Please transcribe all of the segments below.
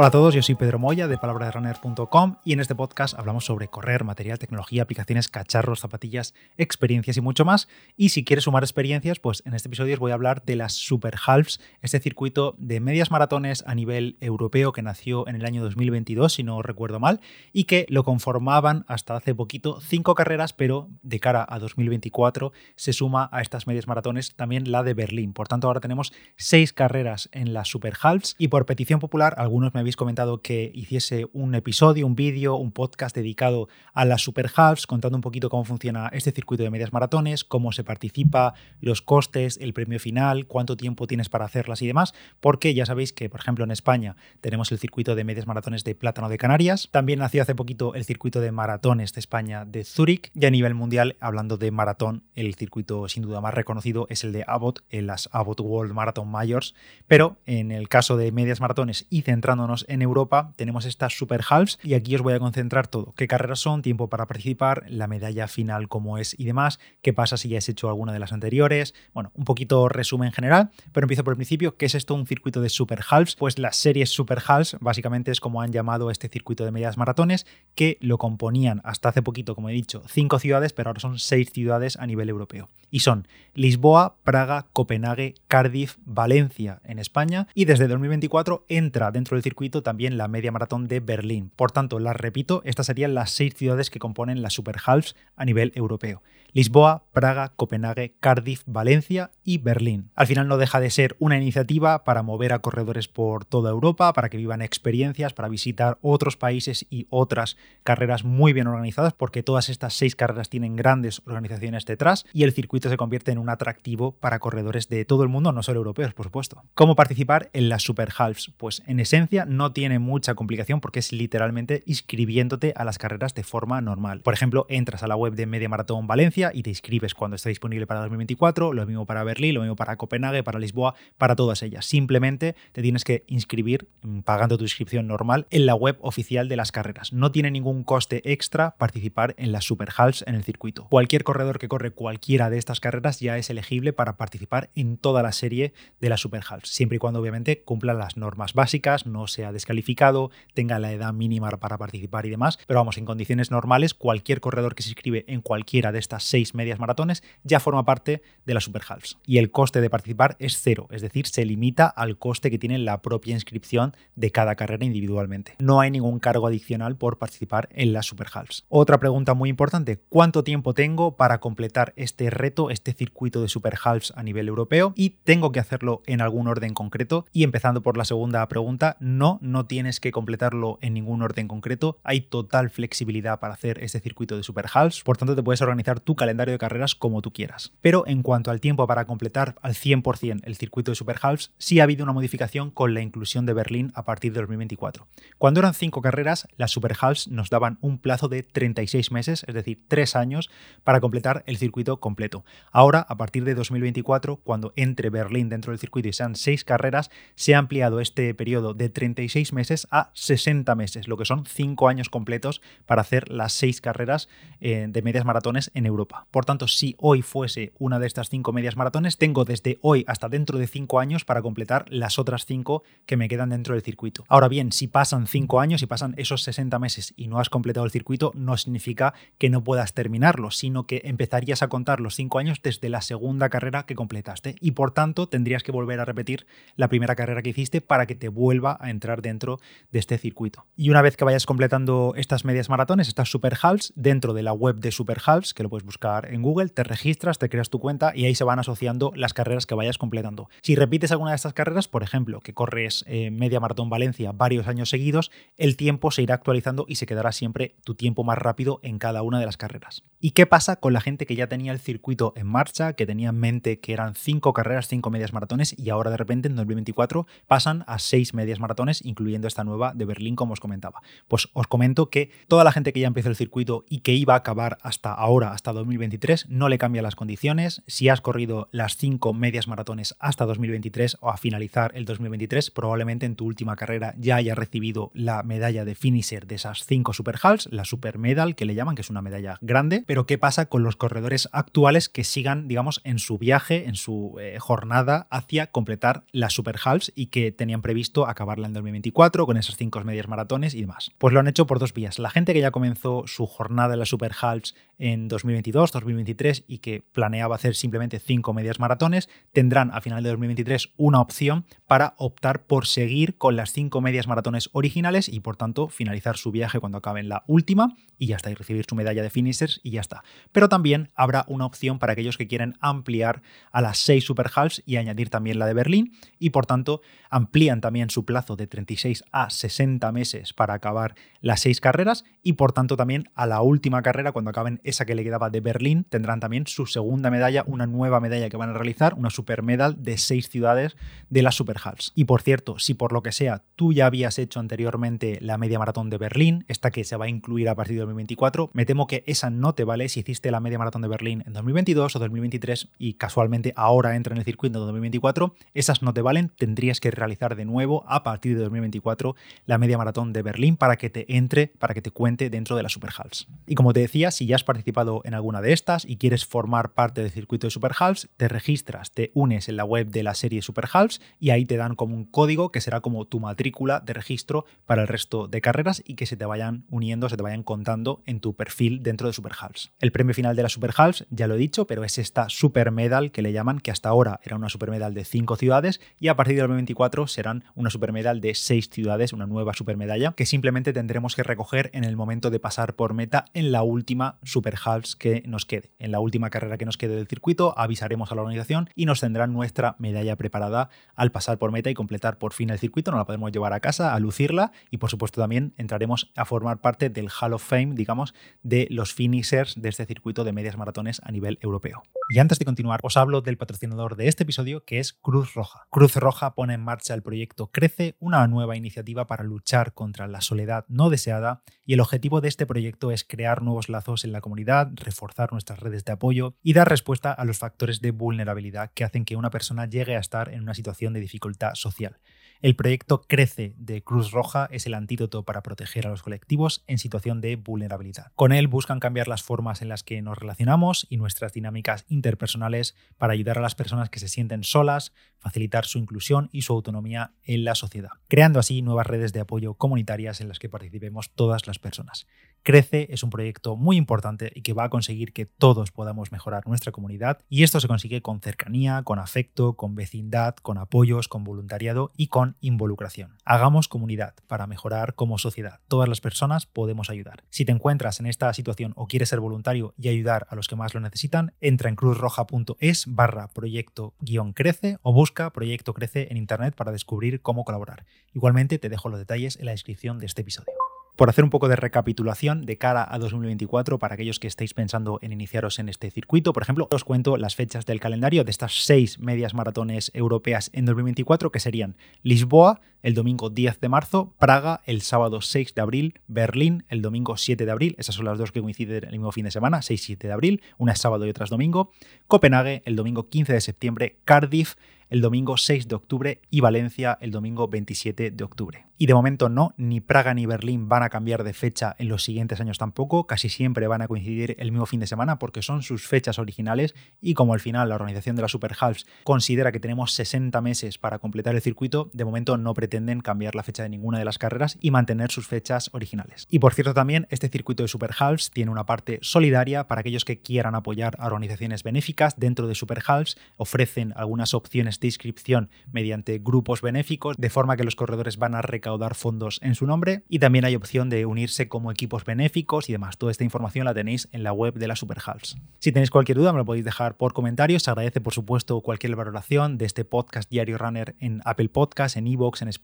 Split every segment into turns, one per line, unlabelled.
Hola a todos, yo soy Pedro Moya de palabraderunner.com y en este podcast hablamos sobre correr, material, tecnología, aplicaciones, cacharros, zapatillas, experiencias y mucho más. Y si quieres sumar experiencias, pues en este episodio os voy a hablar de las Super Halves, este circuito de medias maratones a nivel europeo que nació en el año 2022, si no recuerdo mal, y que lo conformaban hasta hace poquito cinco carreras, pero de cara a 2024 se suma a estas medias maratones también la de Berlín. Por tanto, ahora tenemos seis carreras en las Super Halves y por petición popular algunos me habéis comentado que hiciese un episodio, un vídeo, un podcast dedicado a las Super Halves, contando un poquito cómo funciona este circuito de medias maratones, cómo se participa, los costes, el premio final, cuánto tiempo tienes para hacerlas y demás, porque ya sabéis que, por ejemplo, en España tenemos el circuito de medias maratones de Plátano de Canarias, también nació hace poquito el circuito de maratones de España de Zúrich, y a nivel mundial, hablando de maratón, el circuito sin duda más reconocido es el de Abbott, en las Abbott World Marathon Majors, pero en el caso de medias maratones y centrándonos en Europa tenemos estas Super Halves y aquí os voy a concentrar todo. ¿Qué carreras son? Tiempo para participar, la medalla final cómo es y demás. ¿Qué pasa si ya has hecho alguna de las anteriores? Bueno, un poquito resumen general, pero empiezo por el principio. ¿Qué es esto? Un circuito de Super Halves. Pues las series Super Halves básicamente es como han llamado este circuito de medias maratones que lo componían hasta hace poquito, como he dicho, cinco ciudades, pero ahora son seis ciudades a nivel europeo. Y son Lisboa, Praga, Copenhague, Cardiff, Valencia en España y desde 2024 entra dentro del circuito también la media maratón de Berlín. Por tanto, las repito, estas serían las seis ciudades que componen la Super Halves a nivel europeo. Lisboa, Praga, Copenhague, Cardiff, Valencia y Berlín. Al final no deja de ser una iniciativa para mover a corredores por toda Europa, para que vivan experiencias, para visitar otros países y otras carreras muy bien organizadas, porque todas estas seis carreras tienen grandes organizaciones detrás y el circuito se convierte en un atractivo para corredores de todo el mundo, no solo europeos, por supuesto. ¿Cómo participar en las Super Halves? Pues en esencia no tiene mucha complicación porque es literalmente inscribiéndote a las carreras de forma normal. Por ejemplo, entras a la web de Media Maratón Valencia y te inscribes cuando esté disponible para 2024, lo mismo para Berlín, lo mismo para Copenhague, para Lisboa, para todas ellas. Simplemente te tienes que inscribir mm, pagando tu inscripción normal en la web oficial de las carreras. No tiene ningún coste extra participar en las Super Halves en el circuito. Cualquier corredor que corre cualquiera de estas carreras ya es elegible para participar en toda la serie de las Super Halves, siempre y cuando obviamente cumpla las normas básicas, no sea descalificado, tenga la edad mínima para participar y demás, pero vamos, en condiciones normales, cualquier corredor que se inscribe en cualquiera de estas seis medias maratones ya forma parte de la Super Halves. Y el coste de participar es cero, es decir, se limita al coste que tiene la propia inscripción de cada carrera individualmente. No hay ningún cargo adicional por participar en la Super Halves. Otra pregunta muy importante, ¿cuánto tiempo tengo para completar este reto, este circuito de Super Halves a nivel europeo? Y tengo que hacerlo en algún orden concreto. Y empezando por la segunda pregunta, no, no tienes que completarlo en ningún orden concreto, hay total flexibilidad para hacer este circuito de Super Halves, por tanto te puedes organizar tu calendario de carreras como tú quieras. Pero en cuanto al tiempo para completar al 100% el circuito de Super Halves, sí ha habido una modificación con la inclusión de Berlín a partir de 2024. Cuando eran cinco carreras, las Super Halves nos daban un plazo de 36 meses, es decir, 3 años, para completar el circuito completo. Ahora, a partir de 2024, cuando entre Berlín dentro del circuito y sean 6 carreras, se ha ampliado este periodo de 36 meses a 60 meses, lo que son 5 años completos para hacer las 6 carreras eh, de medias maratones en Europa. Por tanto, si hoy fuese una de estas 5 medias maratones, tengo desde hoy hasta dentro de 5 años para completar las otras 5 que me quedan dentro del circuito. Ahora bien, si pasan 5 años y pasan esos 60 meses y no has completado el circuito, no significa que no puedas terminarlo, sino que empezarías a contar los 5 años desde la segunda carrera que completaste y por tanto tendrías que volver a repetir la primera carrera que hiciste para que te vuelva a entrar dentro de este circuito. Y una vez que vayas completando estas medias maratones, estas Super Halves, dentro de la web de Super Halves, que lo puedes buscar en Google, te registras, te creas tu cuenta y ahí se van asociando las carreras que vayas completando. Si repites alguna de estas carreras, por ejemplo, que corres eh, media maratón Valencia varios años seguidos, el tiempo se irá actualizando y se quedará siempre tu tiempo más rápido en cada una de las carreras. ¿Y qué pasa con la gente que ya tenía el circuito en marcha, que tenía en mente que eran cinco carreras, cinco medias maratones y ahora de repente en 2024 pasan a seis medias maratones incluyendo esta nueva de Berlín, como os comentaba. Pues os comento que toda la gente que ya empezó el circuito y que iba a acabar hasta ahora, hasta 2023, no le cambia las condiciones. Si has corrido las cinco medias maratones hasta 2023 o a finalizar el 2023, probablemente en tu última carrera ya hayas recibido la medalla de finisher de esas cinco super halls, la super medal que le llaman, que es una medalla grande. Pero ¿qué pasa con los corredores actuales que sigan, digamos, en su viaje, en su eh, jornada hacia completar las super halls y que tenían previsto acabarla en 2024 con esas cinco medias maratones y demás? Pues lo han hecho por dos vías. La gente que ya comenzó su jornada en las super halls en 2022, 2023 y que planeaba hacer simplemente cinco medias maratones, tendrán a final de 2023 una opción para optar por seguir con las cinco medias maratones originales y por tanto finalizar su viaje cuando acaben la última y ya está, y recibir su medalla de finishers y ya está. Pero también habrá una opción para aquellos que quieren ampliar a las seis super halves y añadir también la de Berlín y por tanto amplían también su plazo de 36 a 60 meses para acabar las seis carreras y por tanto también a la última carrera cuando acaben esa que le quedaba de Berlín, tendrán también su segunda medalla, una nueva medalla que van a realizar, una super medal de seis ciudades de las Super Halls. Y por cierto, si por lo que sea tú ya habías hecho anteriormente la media maratón de Berlín, esta que se va a incluir a partir de 2024, me temo que esa no te vale si hiciste la media maratón de Berlín en 2022 o 2023 y casualmente ahora entra en el circuito de 2024, esas no te valen, tendrías que realizar de nuevo a partir de 2024 la media maratón de Berlín para que te entre, para que te cuente dentro de las Super Halls. Y como te decía, si ya has participado en alguna de estas y quieres formar parte del circuito de Super Halves, te registras, te unes en la web de la serie Super Halves y ahí te dan como un código que será como tu matrícula de registro para el resto de carreras y que se te vayan uniendo, se te vayan contando en tu perfil dentro de Super Halves. El premio final de la Super Halves, ya lo he dicho, pero es esta Super Medal que le llaman, que hasta ahora era una Super Medal de 5 ciudades y a partir del 2024 serán una Super Medal de 6 ciudades, una nueva Super Medalla que simplemente tendremos que recoger en el momento de pasar por meta en la última Super Halves que nos quede. En la última carrera que nos quede del circuito avisaremos a la organización y nos tendrán nuestra medalla preparada al pasar por meta y completar por fin el circuito. Nos la podemos llevar a casa, a lucirla y por supuesto también entraremos a formar parte del Hall of Fame, digamos, de los finishers de este circuito de medias maratones a nivel europeo. Y antes de continuar, os hablo del patrocinador de este episodio que es Cruz Roja. Cruz Roja pone en marcha el proyecto Crece, una nueva iniciativa para luchar contra la soledad no deseada y el objetivo de este proyecto es crear nuevos lazos en la comunidad, reforzar nuestras redes de apoyo y dar respuesta a los factores de vulnerabilidad que hacen que una persona llegue a estar en una situación de dificultad social. El proyecto Crece de Cruz Roja es el antídoto para proteger a los colectivos en situación de vulnerabilidad. Con él buscan cambiar las formas en las que nos relacionamos y nuestras dinámicas interpersonales para ayudar a las personas que se sienten solas, facilitar su inclusión y su autonomía en la sociedad, creando así nuevas redes de apoyo comunitarias en las que participemos todas las personas. Crece es un proyecto muy importante y que va a conseguir que todos podamos mejorar nuestra comunidad y esto se consigue con cercanía, con afecto, con vecindad, con apoyos, con voluntariado y con involucración. Hagamos comunidad para mejorar como sociedad. Todas las personas podemos ayudar. Si te encuentras en esta situación o quieres ser voluntario y ayudar a los que más lo necesitan, entra en cruzroja.es barra proyecto guion crece o busca proyecto crece en internet para descubrir cómo colaborar. Igualmente te dejo los detalles en la descripción de este episodio por hacer un poco de recapitulación de cara a 2024 para aquellos que estéis pensando en iniciaros en este circuito. Por ejemplo, os cuento las fechas del calendario de estas seis medias maratones europeas en 2024, que serían Lisboa el domingo 10 de marzo, Praga el sábado 6 de abril, Berlín el domingo 7 de abril, esas son las dos que coinciden el mismo fin de semana, 6 y 7 de abril, una es sábado y otra es domingo, Copenhague el domingo 15 de septiembre, Cardiff el domingo 6 de octubre y Valencia el domingo 27 de octubre. Y de momento no, ni Praga ni Berlín van a cambiar de fecha en los siguientes años tampoco, casi siempre van a coincidir el mismo fin de semana porque son sus fechas originales y como al final la organización de la Super Halves considera que tenemos 60 meses para completar el circuito, de momento no pretenden cambiar la fecha de ninguna de las carreras y mantener sus fechas originales. Y por cierto también, este circuito de Super Halves tiene una parte solidaria para aquellos que quieran apoyar a organizaciones benéficas dentro de Super Halves, ofrecen algunas opciones de inscripción mediante grupos benéficos, de forma que los corredores van a recaudar fondos en su nombre y también hay opción de unirse como equipos benéficos y demás. Toda esta información la tenéis en la web de la Super Halves. Si tenéis cualquier duda me lo podéis dejar por comentarios. Se agradece por supuesto cualquier valoración de este podcast Diario Runner en Apple Podcasts, en Evox, en.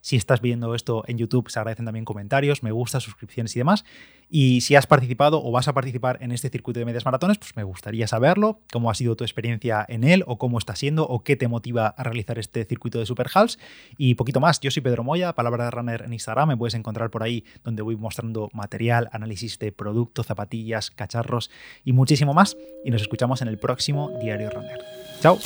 Si estás viendo esto en YouTube, se agradecen también comentarios, me gusta, suscripciones y demás. Y si has participado o vas a participar en este circuito de medias maratones, pues me gustaría saberlo, cómo ha sido tu experiencia en él o cómo está siendo o qué te motiva a realizar este circuito de Super Halves. Y poquito más, yo soy Pedro Moya, palabra de runner en Instagram, me puedes encontrar por ahí donde voy mostrando material, análisis de producto, zapatillas, cacharros y muchísimo más. Y nos escuchamos en el próximo Diario Runner. Chao.